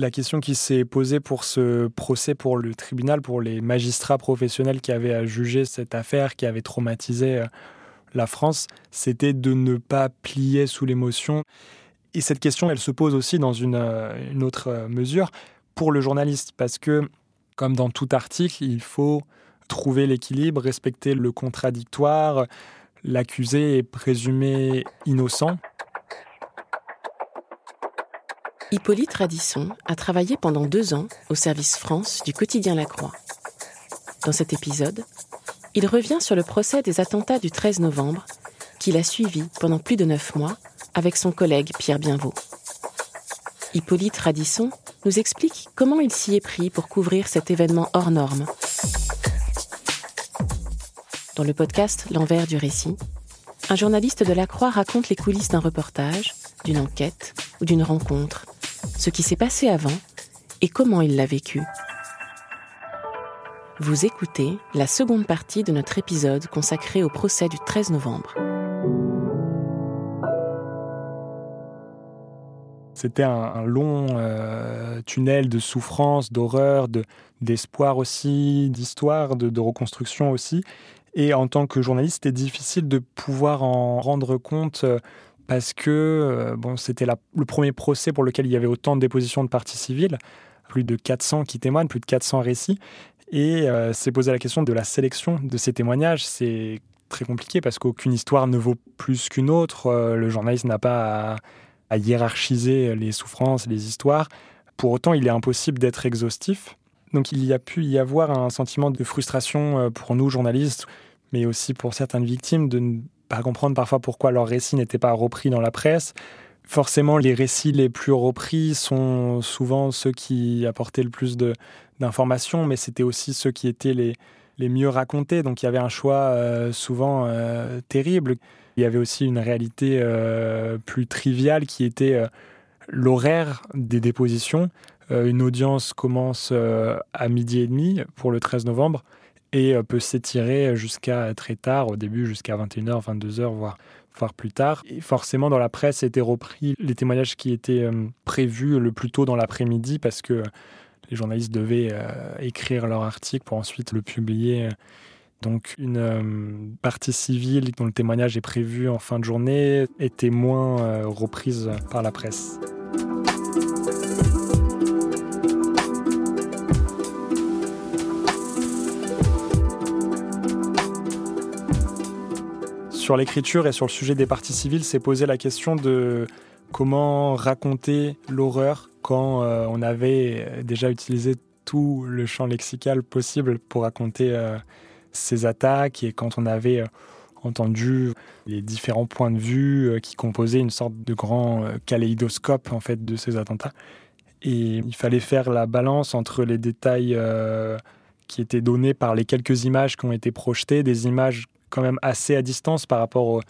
La question qui s'est posée pour ce procès pour le tribunal, pour les magistrats professionnels qui avaient à juger cette affaire, qui avait traumatisé euh, la France, c'était de ne pas plier sous l'émotion. Et cette question, elle se pose aussi dans une, euh, une autre euh, mesure pour le journaliste, parce que, comme dans tout article, il faut trouver l'équilibre, respecter le contradictoire, l'accusé est présumé innocent. Hippolyte Radisson a travaillé pendant deux ans au service France du quotidien La Croix. Dans cet épisode, il revient sur le procès des attentats du 13 novembre qu'il a suivi pendant plus de neuf mois avec son collègue Pierre Bienvaux. Hippolyte Radisson nous explique comment il s'y est pris pour couvrir cet événement hors norme dans le podcast L'envers du récit, un journaliste de la Croix raconte les coulisses d'un reportage, d'une enquête ou d'une rencontre, ce qui s'est passé avant et comment il l'a vécu. Vous écoutez la seconde partie de notre épisode consacré au procès du 13 novembre. C'était un, long euh, tunnel de souffrance, d'horreur, d'espoir aussi, d'histoire, de, de, reconstruction aussi. Et en tant que journaliste, c'était difficile de pouvoir en rendre compte euh, parce que euh, bon, c'était le premier procès pour lequel il y avait autant de dépositions de parties civiles, plus de 400 qui témoignent, plus de 400 récits. Et euh, c'est posé la question de la sélection de ces témoignages. C'est très compliqué parce qu'aucune histoire ne vaut plus qu'une autre. le journaliste n'a pas à hiérarchiser les souffrances, les histoires. Pour autant, il est impossible d'être exhaustif. Donc il y a pu y avoir un sentiment de frustration euh, pour nous, journalistes, mais aussi pour certaines victimes, de pas comprendre parfois pourquoi leurs récits n'étaient pas repris dans la presse. Forcément, les récits les plus repris sont souvent ceux qui apportaient le plus d'informations, mais c'était aussi ceux qui étaient les, les mieux racontés. Donc il y avait un choix euh, souvent euh, terrible. Il y avait aussi une réalité plus triviale qui était l'horaire des dépositions. Euh, une audience commence euh, à midi et demi pour le 13 novembre et euh, peut s'étirer jusqu'à très tard, au début jusqu'à 21h, 22h, voire, voire plus tard. Et forcément, dans la presse, étaient repris les témoignages qui étaient prévus le plus tôt dans l'après-midi parce que les journalistes devaient écrire leur article pour ensuite le publier. Donc une partie civile dont le témoignage est prévu en fin de journée était moins reprise par la presse. Sur l'écriture et sur le sujet des parties civiles, c'est posé la question de comment raconter l'horreur quand euh, on avait déjà utilisé tout le champ lexical possible pour raconter euh, ces attaques et quand on avait euh, entendu les différents points de vue qui composaient une sorte de grand kaléidoscope en fait de ces attentats. Et il fallait faire la balance entre les détails qui étaient donnés par les quelques images qui ont été projetées, des images quand même assez à distance par rapport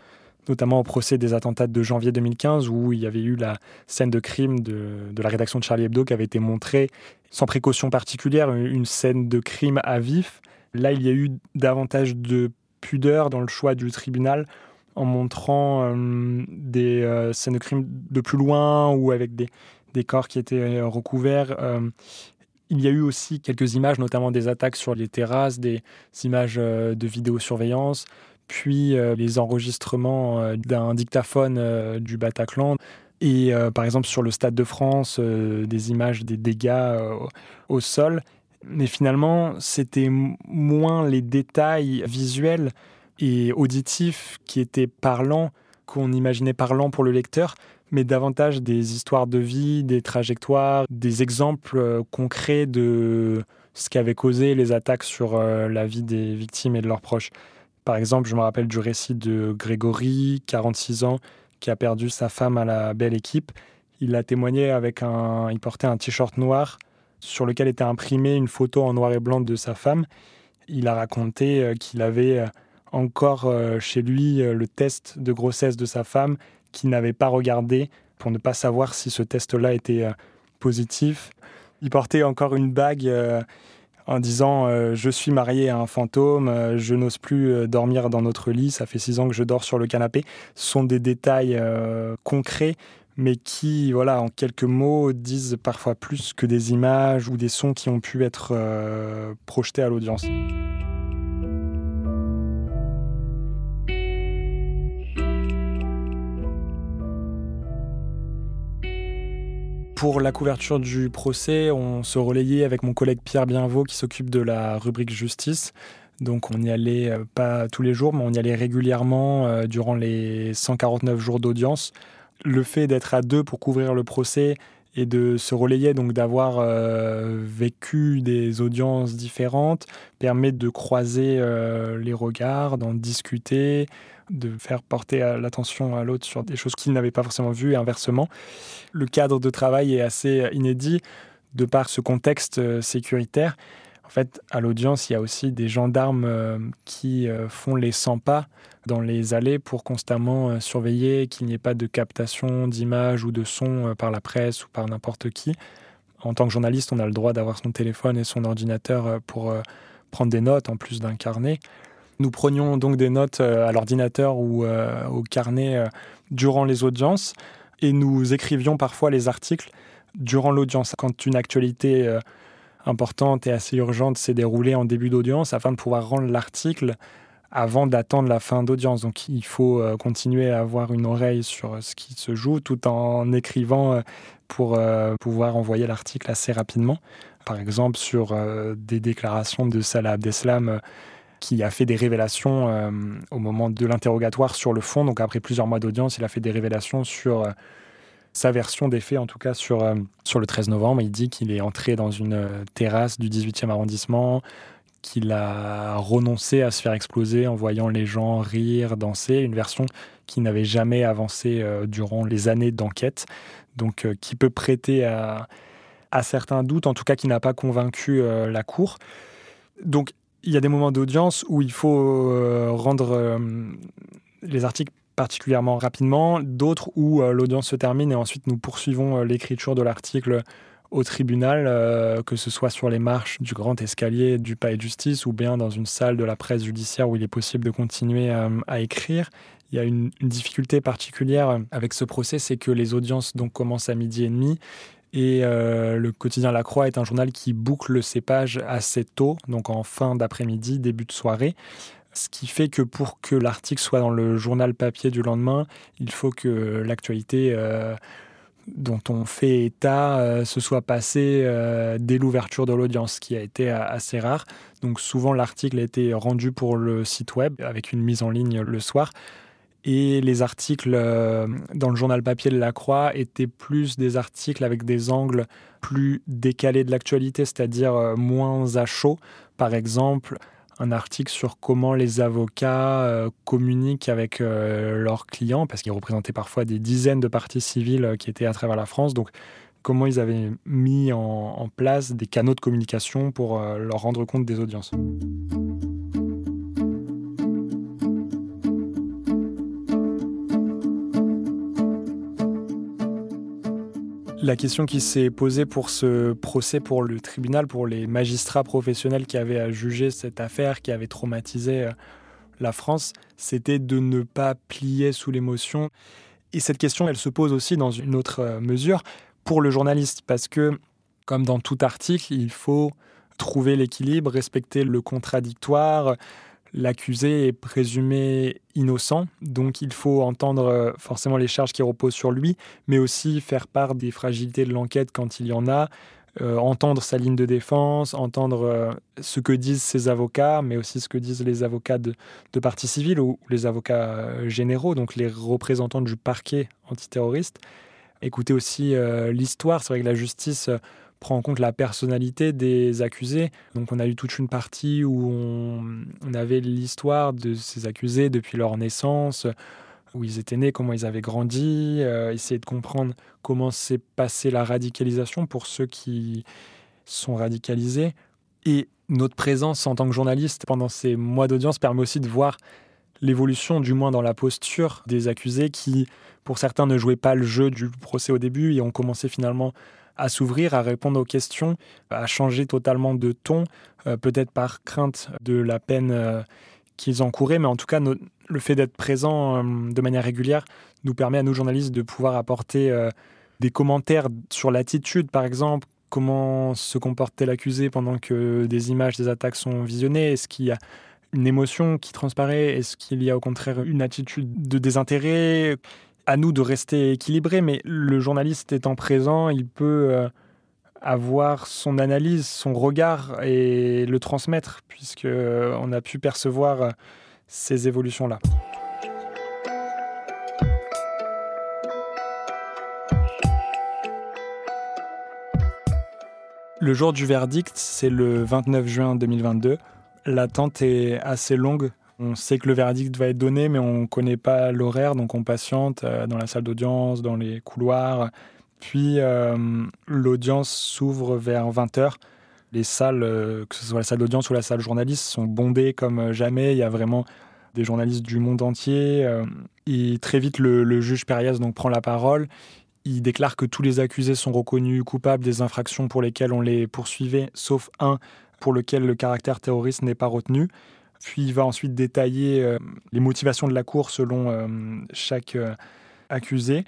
notamment au procès des attentats de janvier 2015 où il y avait eu la scène de crime de, la rédaction de Charlie Hebdo qui avait été montrée sans précaution particulière, une scène de crime à vif. Là, il y a eu davantage de pudeur dans le choix du tribunal en montrant euh, des euh, scènes de crime de plus loin ou avec des, corps qui étaient euh, recouverts. Il y a eu aussi quelques images, notamment des attaques sur les terrasses, des images euh, de vidéosurveillance, puis euh, les enregistrements euh, d'un dictaphone du Bataclan. Et par exemple sur le Stade de France, des images des dégâts au sol. Mais finalement, c'était moins les détails visuels et auditifs qui étaient parlants qu'on imaginait parlants pour le lecteur, mais davantage des histoires de vie, des trajectoires, des exemples euh, concrets de ce qu'avaient causé les attaques sur euh, la vie des victimes et de leurs proches. Par exemple, je me rappelle du récit de Grégory, 46 ans, qui a perdu sa femme à la belle équipe. Il a témoigné avec un. Il portait un t-shirt noir sur lequel était imprimée une photo en noir et blanc de sa femme. Il a raconté euh, qu'il avait encore chez lui le test de grossesse de sa femme qu'il n'avait pas regardé pour ne pas savoir si ce test-là était positif. Il portait encore une bague en disant Je suis marié à un fantôme, je n'ose plus dormir dans notre lit, ça fait six ans que je dors sur le canapé. Ce sont des détails concrets mais qui, voilà, en quelques mots, disent parfois plus que des images ou des sons qui ont pu être euh, projetés à l'audience. Pour la couverture du procès, on se relayait avec mon collègue Pierre Bienvaux qui s'occupe de la rubrique justice. Donc on n'y allait euh, pas tous les jours, mais on y allait régulièrement euh, durant les 149 jours d'audience le fait d'être à deux pour couvrir le procès et de se relayer, donc d'avoir euh, vécu des audiences différentes, permet de croiser les regards, d'en discuter, de faire porter l'attention à l'autre sur des choses qu'il n'avait pas forcément vues et inversement. Le cadre de travail est assez inédit de par ce contexte euh, sécuritaire. En fait, à l'audience, il y a aussi des gendarmes qui font les 100 pas dans les allées pour constamment euh, surveiller qu'il n'y ait pas de captation d'images ou de sons euh, par la presse ou par n'importe qui. En tant que journaliste, on a le droit d'avoir son téléphone et son ordinateur euh, pour prendre des notes en plus d'un carnet. Nous prenions donc des notes à l'ordinateur ou au carnet durant les audiences et nous écrivions parfois les articles durant l'audience. Quand une actualité importante et assez urgente s'est déroulée en début d'audience, afin de pouvoir rendre l'article avant d'attendre la fin d'audience. Donc il faut euh, continuer à avoir une oreille sur euh, ce qui se joue tout en écrivant euh, pour pouvoir envoyer l'article assez rapidement. Par exemple sur des déclarations de Salah Abdeslam qui a fait des révélations au moment de l'interrogatoire sur le fond. Donc après plusieurs mois d'audience, il a fait des révélations sur sa version des faits, en tout cas sur, sur le 13 novembre. Il dit qu'il est entré dans une terrasse du 18e arrondissement, qu'il a renoncé à se faire exploser en voyant les gens rire, danser, une version qui n'avait jamais avancé euh, durant les années d'enquête, donc euh, qui peut prêter à, certains doutes, en tout cas qui n'a pas convaincu euh, la Cour. Donc il y a des moments d'audience où il faut rendre les articles particulièrement rapidement, d'autres où l'audience se termine et ensuite nous poursuivons l'écriture de l'article au tribunal, euh, que ce soit sur les marches du grand escalier du palais de justice ou bien dans une salle de la presse judiciaire où il est possible de continuer euh, à, écrire. Il y a une, difficulté particulière avec ce procès, c'est que les audiences donc commencent à midi et demi et euh, le quotidien La Croix est un journal qui boucle ses pages assez tôt, donc en fin d'après-midi, début de soirée. Ce qui fait que pour que l'article soit dans le journal papier du lendemain, il faut que l'actualité dont on fait état euh, se soit passé euh, dès l'ouverture de l'audience, ce qui a été euh, assez rare. Donc souvent l'article a été rendu pour le site web avec une mise en ligne le soir. Et les articles dans le journal papier de la Croix étaient plus des articles avec des angles plus décalés de l'actualité, c'est-à-dire moins à chaud. Par exemple, un article sur comment les avocats euh, communiquent avec euh, leurs clients, parce qu'ils représentaient parfois des dizaines de parties civiles euh, qui étaient à travers la France. Donc, comment ils avaient mis en place des canaux de communication pour leur rendre compte des audiences. La question qui s'est posée pour ce procès pour le tribunal, pour les magistrats professionnels qui avaient à juger cette affaire, qui avait traumatisé euh, la France, c'était de ne pas plier sous l'émotion. Et cette question, elle se pose aussi dans une autre euh, mesure pour le journaliste, parce que, comme dans tout article, il faut trouver l'équilibre, respecter le contradictoire, L'accusé est présumé innocent, donc il faut entendre euh, forcément les charges qui reposent sur lui, mais aussi faire part des fragilités de l'enquête quand il y en a, euh, entendre sa ligne de défense, entendre euh, ce que disent ses avocats, mais aussi ce que disent les avocats de, de partie ou les avocats généraux, donc les représentants du parquet antiterroriste. Écouter aussi l'histoire, c'est vrai que la justice prend en compte la personnalité des accusés. Donc on a eu toute une partie où on, avait l'histoire de ces accusés depuis leur naissance, où ils étaient nés, comment ils avaient grandi, essayer de comprendre comment s'est passée la radicalisation pour ceux qui sont radicalisés. Et notre présence en tant que journaliste pendant ces mois d'audience permet aussi de voir l'évolution, du moins dans la posture des accusés qui, pour certains, ne jouaient pas le jeu du procès au début et ont commencé finalement à s'ouvrir, à répondre aux questions, à changer totalement de ton, euh, peut-être par crainte de la peine euh, qu'ils encouraient, mais en tout cas, le fait d'être présent euh, de manière régulière nous permet à nous journalistes de pouvoir apporter des commentaires sur l'attitude, par exemple, comment se comportait l'accusé pendant que des images des attaques sont visionnées, est-ce qu'il y a une émotion qui transparaît, est-ce qu'il y a au contraire une attitude de désintérêt? À nous de rester équilibrés, mais le journaliste étant présent, il peut euh, avoir son analyse, son regard et le transmettre, puisqu'on euh, a pu percevoir euh, ces évolutions-là. Le jour du verdict, c'est le 29 juin 2022. L'attente est assez longue on sait que le verdict va être donné, mais on ne connaît pas l'horaire, donc on patiente euh, dans la salle d'audience, dans les couloirs. Puis euh, l'audience s'ouvre vers 20h. Les salles, euh, que ce soit la salle d'audience ou la salle journaliste, sont bondées comme jamais. Il y a vraiment des journalistes du monde entier. et très vite, le, juge Périas donc, prend la parole. Il déclare que tous les accusés sont reconnus coupables des infractions pour lesquelles on les poursuivait, sauf un pour lequel le caractère terroriste n'est pas retenu. Puis il va ensuite détailler euh, les motivations de la cour selon euh, chaque euh, accusé.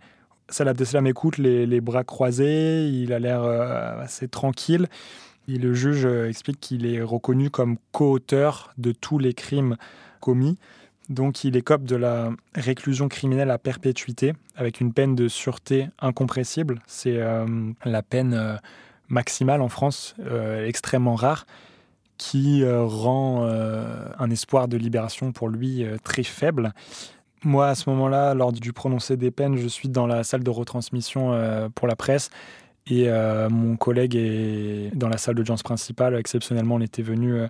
Salah Abdeslam écoute les, bras croisés, il a l'air assez tranquille. Et le juge explique qu'il est reconnu comme co-auteur de tous les crimes commis. Donc il écope de la réclusion criminelle à perpétuité avec une peine de sûreté incompressible. C'est la peine maximale en France, extrêmement rare qui euh, rend euh, un espoir de libération pour lui euh, très faible. Moi, à ce moment-là, lors du prononcé des peines, je suis dans la salle de retransmission pour la presse et mon collègue est dans la salle d'audience principale. Exceptionnellement, on était venus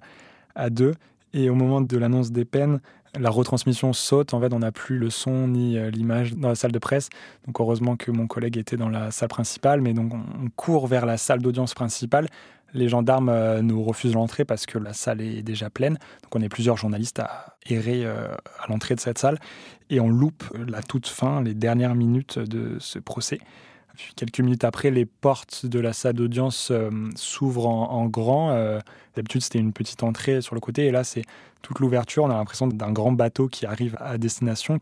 à deux. Et au moment de l'annonce des peines, la retransmission saute. En fait, on n'a plus le son ni l'image dans la salle de presse. Donc, heureusement que mon collègue était dans la salle principale. Mais donc, on court vers la salle d'audience principale les gendarmes euh, nous refusent l'entrée parce que la salle est déjà pleine. Donc on est plusieurs journalistes à errer euh, à l'entrée de cette salle et on loupe la toute fin, les dernières minutes de ce procès. Puis quelques minutes après, les portes de la salle d'audience euh, s'ouvrent en, grand. D'habitude, c'était une petite entrée sur le côté, et là, c'est toute l'ouverture. On a l'impression d'un grand bateau qui arrive à destination.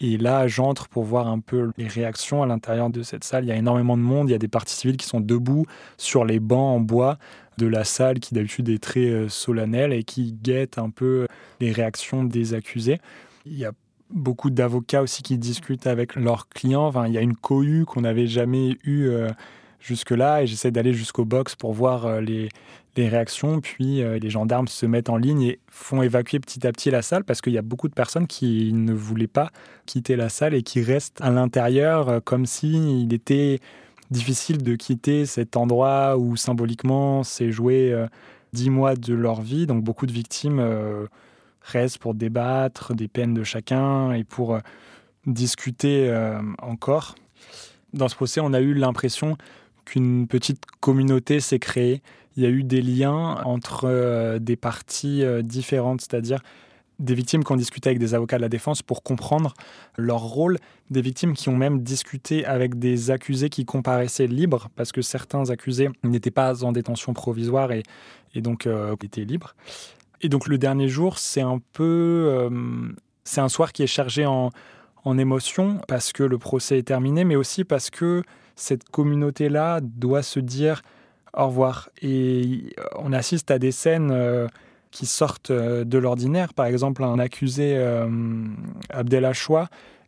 Et là, j'entre pour voir un peu les réactions à l'intérieur de cette salle. Il y a énormément de monde. Il y a des parties civiles qui sont debout sur les bancs en bois de la salle qui d'habitude est très euh, solennelle et qui guettent un peu les réactions des accusés. Il y a beaucoup d'avocats aussi qui discutent avec leurs clients. Il y a une cohue qu'on n'avait jamais eue euh, jusque-là et j'essaie d'aller jusqu'au box pour voir euh, les, réactions. Puis euh, les gendarmes se mettent en ligne et font évacuer petit à petit la salle parce qu'il y a beaucoup de personnes qui ne voulaient pas quitter la salle et qui restent à l'intérieur euh, comme s'il était difficile de quitter cet endroit où symboliquement s'est joué dix mois de leur vie. Donc beaucoup de victimes restent pour débattre des peines de chacun et pour discuter encore. Dans ce procès, on a eu l'impression qu'une petite communauté s'est créée. Il y a eu des liens entre euh, des parties euh, différentes, c'est-à-dire des victimes qui ont discuté avec des avocats de la défense pour comprendre leur rôle, des victimes qui ont même discuté avec des accusés qui comparaissaient libres, parce que certains accusés n'étaient pas en détention provisoire et, donc euh, étaient libres. Et donc le dernier jour, c'est un peu... c'est un soir qui est chargé en, en émotion, parce que le procès est terminé, mais aussi parce que cette communauté-là doit se dire au revoir. Et on assiste à des scènes euh, qui sortent euh, de l'ordinaire. Par exemple, un accusé, euh, Abdel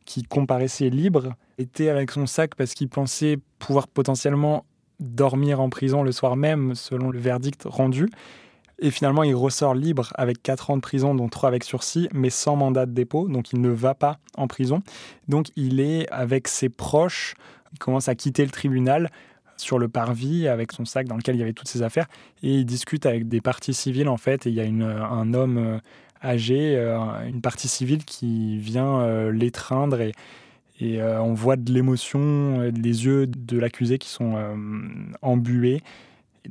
qui comparaissait libre, était avec son sac parce qu'il pensait pouvoir potentiellement dormir en prison le soir même, selon le verdict rendu. Et finalement, il ressort libre avec 4 ans de prison, dont 3 avec sursis, mais sans mandat de dépôt. Donc, il ne va pas en prison. Donc, il est avec ses proches il commence à quitter le tribunal sur le parvis avec son sac dans lequel il y avait toutes ses affaires et il discute avec des parties civiles en fait et il y a un homme euh, âgé, une partie civile qui vient l'étreindre et, et on voit de l'émotion, les yeux de l'accusé qui sont embués.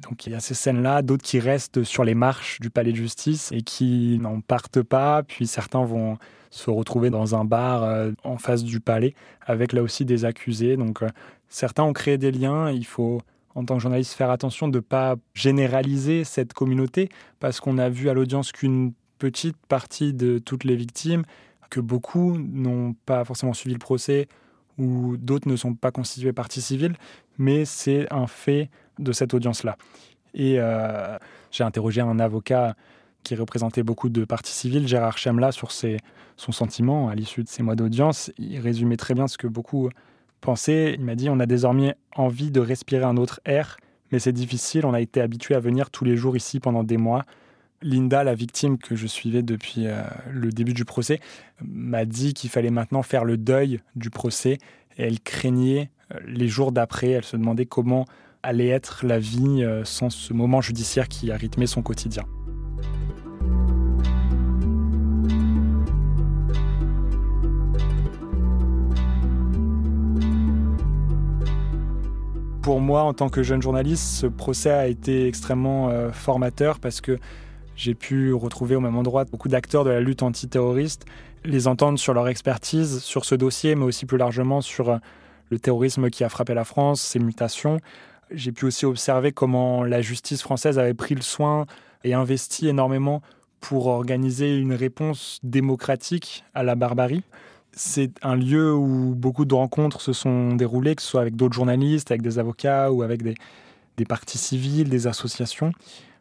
donc il y a ces scènes-là, d'autres qui restent sur les marches du palais de justice et qui n'en partent pas, puis certains vont se retrouver dans un bar euh, en face du palais avec là aussi des accusés. Donc euh, certains ont créé des liens. Il faut en tant que journaliste faire attention de ne pas généraliser cette communauté parce qu'on a vu à l'audience qu'une petite partie de toutes les victimes, que beaucoup n'ont pas forcément suivi le procès ou d'autres ne sont pas constitués partie civile, mais c'est un fait de cette audience-là. Et euh, j'ai interrogé un avocat qui représentait beaucoup de parties civiles, Gérard Chemla, sur son sentiment à l'issue de ces mois d'audience. Il résumait très bien ce que beaucoup pensaient. Il m'a dit on a désormais envie de respirer un autre air, mais c'est difficile. On a été habitué à venir tous les jours ici pendant des mois. Linda, la victime que je suivais depuis euh, le début du procès, m'a dit qu'il fallait maintenant faire le deuil du procès. Et elle craignait euh, les jours d'après. Elle se demandait comment allait être la vie euh, sans ce moment judiciaire qui a rythmé son quotidien. Pour moi, en tant que jeune journaliste, ce procès a été extrêmement euh, formateur parce que j'ai pu retrouver au même endroit beaucoup d'acteurs de la lutte antiterroriste, les entendre sur leur expertise sur ce dossier, mais aussi plus largement sur euh, le terrorisme qui a frappé la France, ses mutations. J'ai pu aussi observer comment la justice française avait pris le soin et investi énormément pour organiser une réponse démocratique à la barbarie c'est un lieu où beaucoup de rencontres se sont déroulées, que ce soit avec d'autres journalistes, avec des avocats ou avec des, des partis civils, des associations.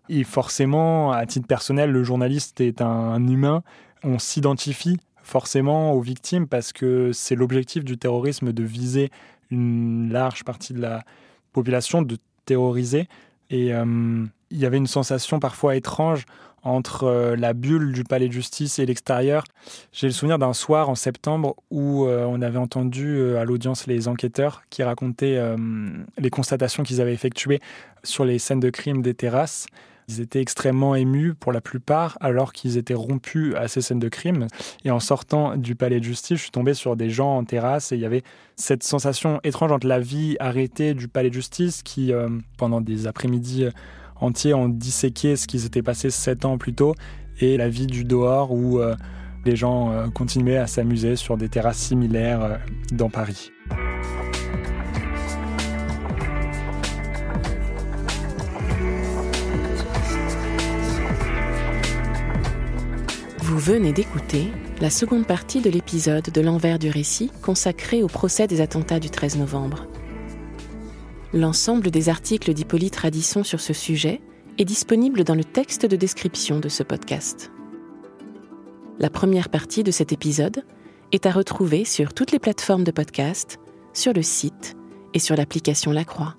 Et forcément, à titre personnel, le journaliste est un humain. On s'identifie forcément aux victimes parce que c'est l'objectif du terrorisme de viser une large partie de la population, de terroriser. Et euh, il y avait une sensation parfois étrange entre euh, la bulle du palais de justice et l'extérieur. J'ai le souvenir d'un soir en septembre où euh, on avait entendu euh, à l'audience les enquêteurs qui racontaient les constatations qu'ils avaient effectuées sur les scènes de crime des terrasses. Ils étaient extrêmement émus pour la plupart, alors qu'ils étaient rompus à ces scènes de crime. Et en sortant du palais de justice, je suis tombé sur des gens en terrasse et il y avait cette sensation étrange entre la vie arrêtée du palais de justice qui, pendant des après-midi entiers ont disséqué ce qui s'était passé sept ans plus tôt et la vie du dehors où euh, les gens euh, continuaient à s'amuser sur des terrasses similaires euh, dans Paris. Vous venez d'écouter la seconde partie de l'épisode de l'envers du récit consacré au procès des attentats du 13 novembre. L'ensemble des articles d'Hippolyte Radisson sur ce sujet est disponible dans le texte de description de ce podcast. La première partie de cet épisode est à retrouver sur toutes les plateformes de podcast, sur le site et sur l'application La Croix.